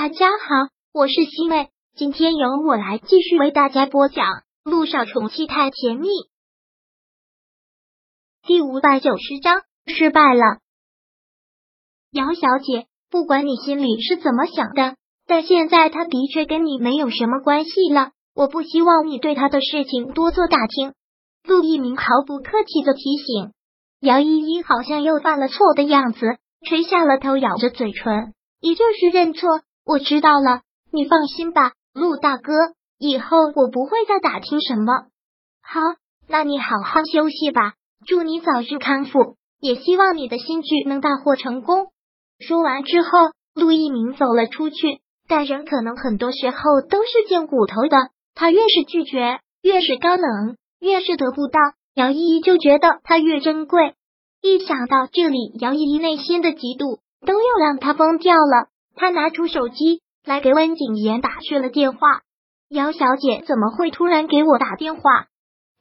大家好，我是西妹，今天由我来继续为大家播讲《路上宠妻太甜蜜》第五百九十章失败了。姚小姐，不管你心里是怎么想的，但现在他的确跟你没有什么关系了。我不希望你对他的事情多做打听。陆一鸣毫不客气的提醒。姚依依好像又犯了错的样子，垂下了头，咬着嘴唇，也就是认错。我知道了，你放心吧，陆大哥，以后我不会再打听什么。好，那你好好休息吧，祝你早日康复，也希望你的新剧能大获成功。说完之后，陆一鸣走了出去，但人可能很多时候都是贱骨头的，他越是拒绝，越是高冷，越是得不到。姚依依就觉得他越珍贵，一想到这里，姚依依内心的嫉妒都要让他疯掉了。他拿出手机来给温景言打去了电话。姚小姐怎么会突然给我打电话？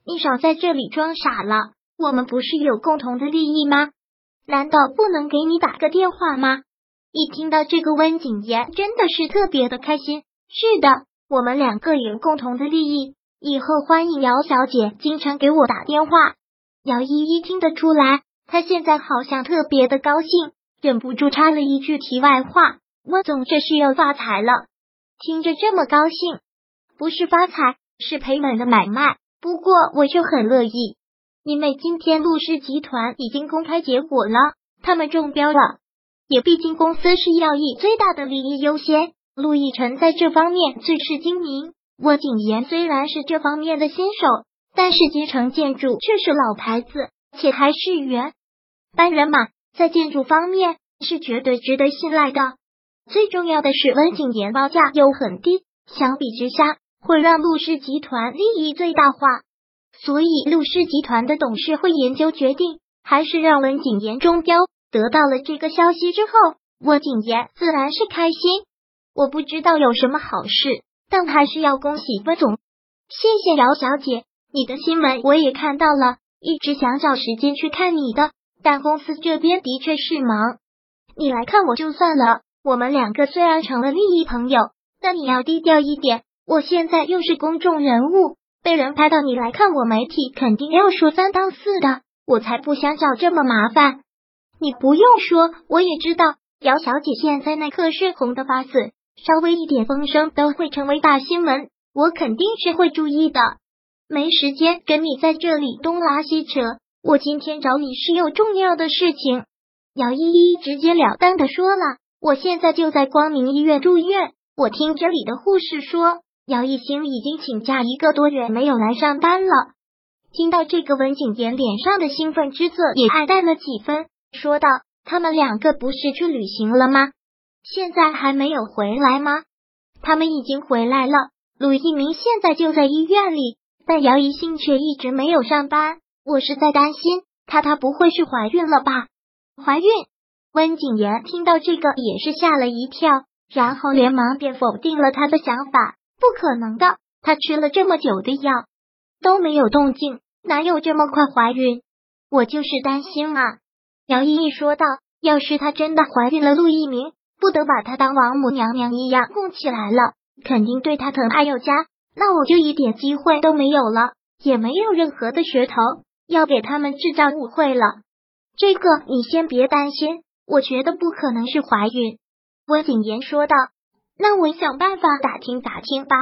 你少在这里装傻了，我们不是有共同的利益吗？难道不能给你打个电话吗？一听到这个，温景言真的是特别的开心。是的，我们两个有共同的利益。以后欢迎姚小姐经常给我打电话。姚依依听得出来，她现在好像特别的高兴，忍不住插了一句题外话：“温总这是要发财了。”听着这么高兴，不是发财，是赔本的买卖。不过我就很乐意，因为今天陆氏集团已经公开结果了，他们中标了。也毕竟公司是要以最大的利益优先，陆亦辰在这方面最是精明。温景言虽然是这方面的新手，但是基城建筑却是老牌子，且还是原班人马，在建筑方面是绝对值得信赖的。最重要的是，温景言报价又很低，相比之下会让陆氏集团利益最大化。所以，陆氏集团的董事会研究决定，还是让温景言中标。得到了这个消息之后，温景言自然是开心。我不知道有什么好事。但还是要恭喜温总，谢谢姚小姐，你的新闻我也看到了，一直想找时间去看你的，但公司这边的确是忙，你来看我就算了。我们两个虽然成了利益朋友，但你要低调一点。我现在又是公众人物，被人拍到你来看我，媒体肯定要说三道四的，我才不想找这么麻烦。你不用说，我也知道姚小姐现在那可是红的发紫。稍微一点风声都会成为大新闻，我肯定是会注意的。没时间跟你在这里东拉西扯，我今天找你是有重要的事情。姚依依直截了当的说了，我现在就在光明医院住院。我听这里的护士说，姚一星已经请假一个多月没有来上班了。听到这个，文景言脸上的兴奋之色也暗淡了几分，说道：“他们两个不是去旅行了吗？”现在还没有回来吗？他们已经回来了。鲁一鸣现在就在医院里，但姚一兴却一直没有上班。我是在担心他，他不会是怀孕了吧？怀孕？温景言听到这个也是吓了一跳，然后连忙便否定了他的想法。不可能的，他吃了这么久的药都没有动静，哪有这么快怀孕？我就是担心啊。姚依依说道：“要是她真的怀孕了，陆一鸣。”不得把她当王母娘娘一样供起来了，肯定对她疼爱有加，那我就一点机会都没有了，也没有任何的噱头要给他们制造误会了。这个你先别担心，我觉得不可能是怀孕。温景言说道：“那我想办法打听打听吧。”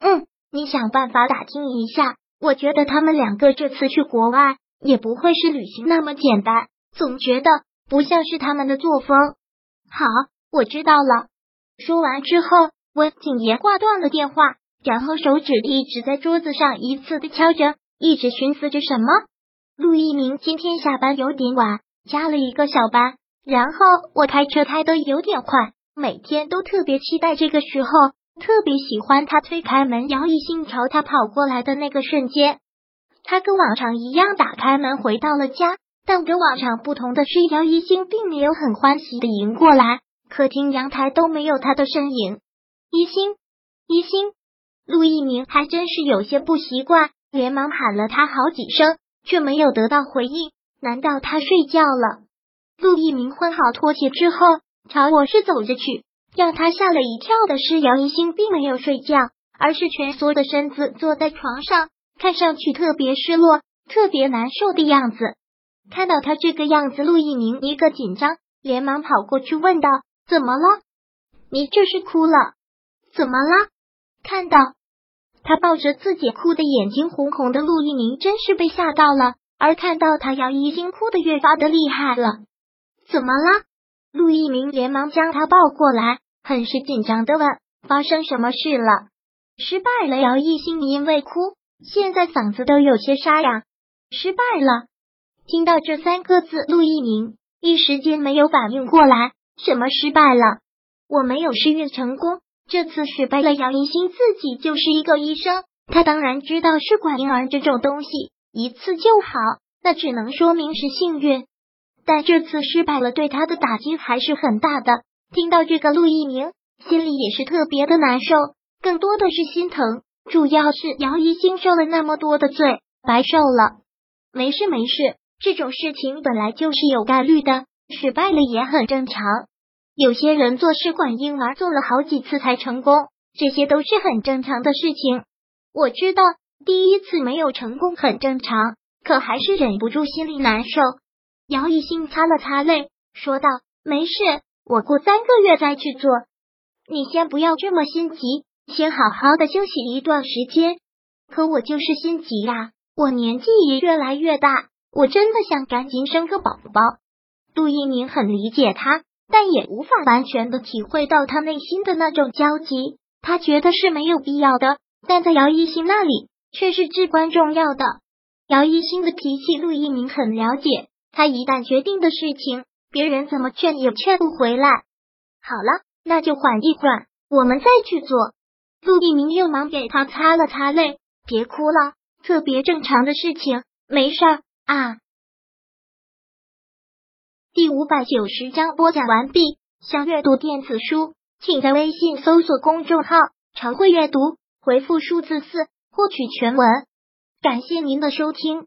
嗯，你想办法打听一下。我觉得他们两个这次去国外也不会是旅行那么简单，总觉得不像是他们的作风。好。我知道了。说完之后，温景言挂断了电话，然后手指一直在桌子上一次的敲着，一直寻思着什么。陆一鸣今天下班有点晚，加了一个小班，然后我开车开的有点快，每天都特别期待这个时候，特别喜欢他推开门，姚一兴朝他跑过来的那个瞬间。他跟往常一样打开门回到了家，但跟往常不同的是，姚一兴并没有很欢喜的迎过来。客厅、阳台都没有他的身影。一星，一星，陆一鸣还真是有些不习惯，连忙喊了他好几声，却没有得到回应。难道他睡觉了？陆一鸣换好拖鞋之后，朝卧室走着去，让他吓了一跳的是，杨一星并没有睡觉，而是蜷缩的身子坐在床上，看上去特别失落、特别难受的样子。看到他这个样子，陆一鸣一个紧张，连忙跑过去问道：“怎么了？你这是哭了？怎么了？”看到他抱着自己哭的眼睛红红的，陆一鸣真是被吓到了。而看到他，杨一星哭的越发的厉害了。怎么了？陆一鸣连忙将他抱过来，很是紧张的问：“发生什么事了？”失败了。姚一星因为哭，现在嗓子都有些沙哑。失败了。听到这三个字，陆一鸣一时间没有反应过来，什么失败了？我没有试孕成功，这次失败了。姚一星自己就是一个医生，他当然知道试管婴儿这种东西。一次就好，那只能说明是幸运。但这次失败了，对他的打击还是很大的。听到这个，陆一鸣心里也是特别的难受，更多的是心疼。主要是姚一星受了那么多的罪，白受了。没事没事，这种事情本来就是有概率的，失败了也很正常。有些人做试管婴儿做了好几次才成功，这些都是很正常的事情。我知道。第一次没有成功很正常，可还是忍不住心里难受。姚一兴擦了擦泪，说道：“没事，我过三个月再去做。你先不要这么心急，先好好的休息一段时间。可我就是心急呀，我年纪也越来越大，我真的想赶紧生个宝宝。”杜一鸣很理解他，但也无法完全的体会到他内心的那种焦急。他觉得是没有必要的，但在姚一兴那里。却是至关重要的。姚一新的脾气，陆一鸣很了解。他一旦决定的事情，别人怎么劝也劝不回来。好了，那就缓一缓，我们再去做。陆一鸣又忙给他擦了擦泪，别哭了，特别正常的事情，没事儿啊。第五百九十章播讲完毕。想阅读电子书，请在微信搜索公众号“常会阅读”，回复数字四。获取全文，感谢您的收听。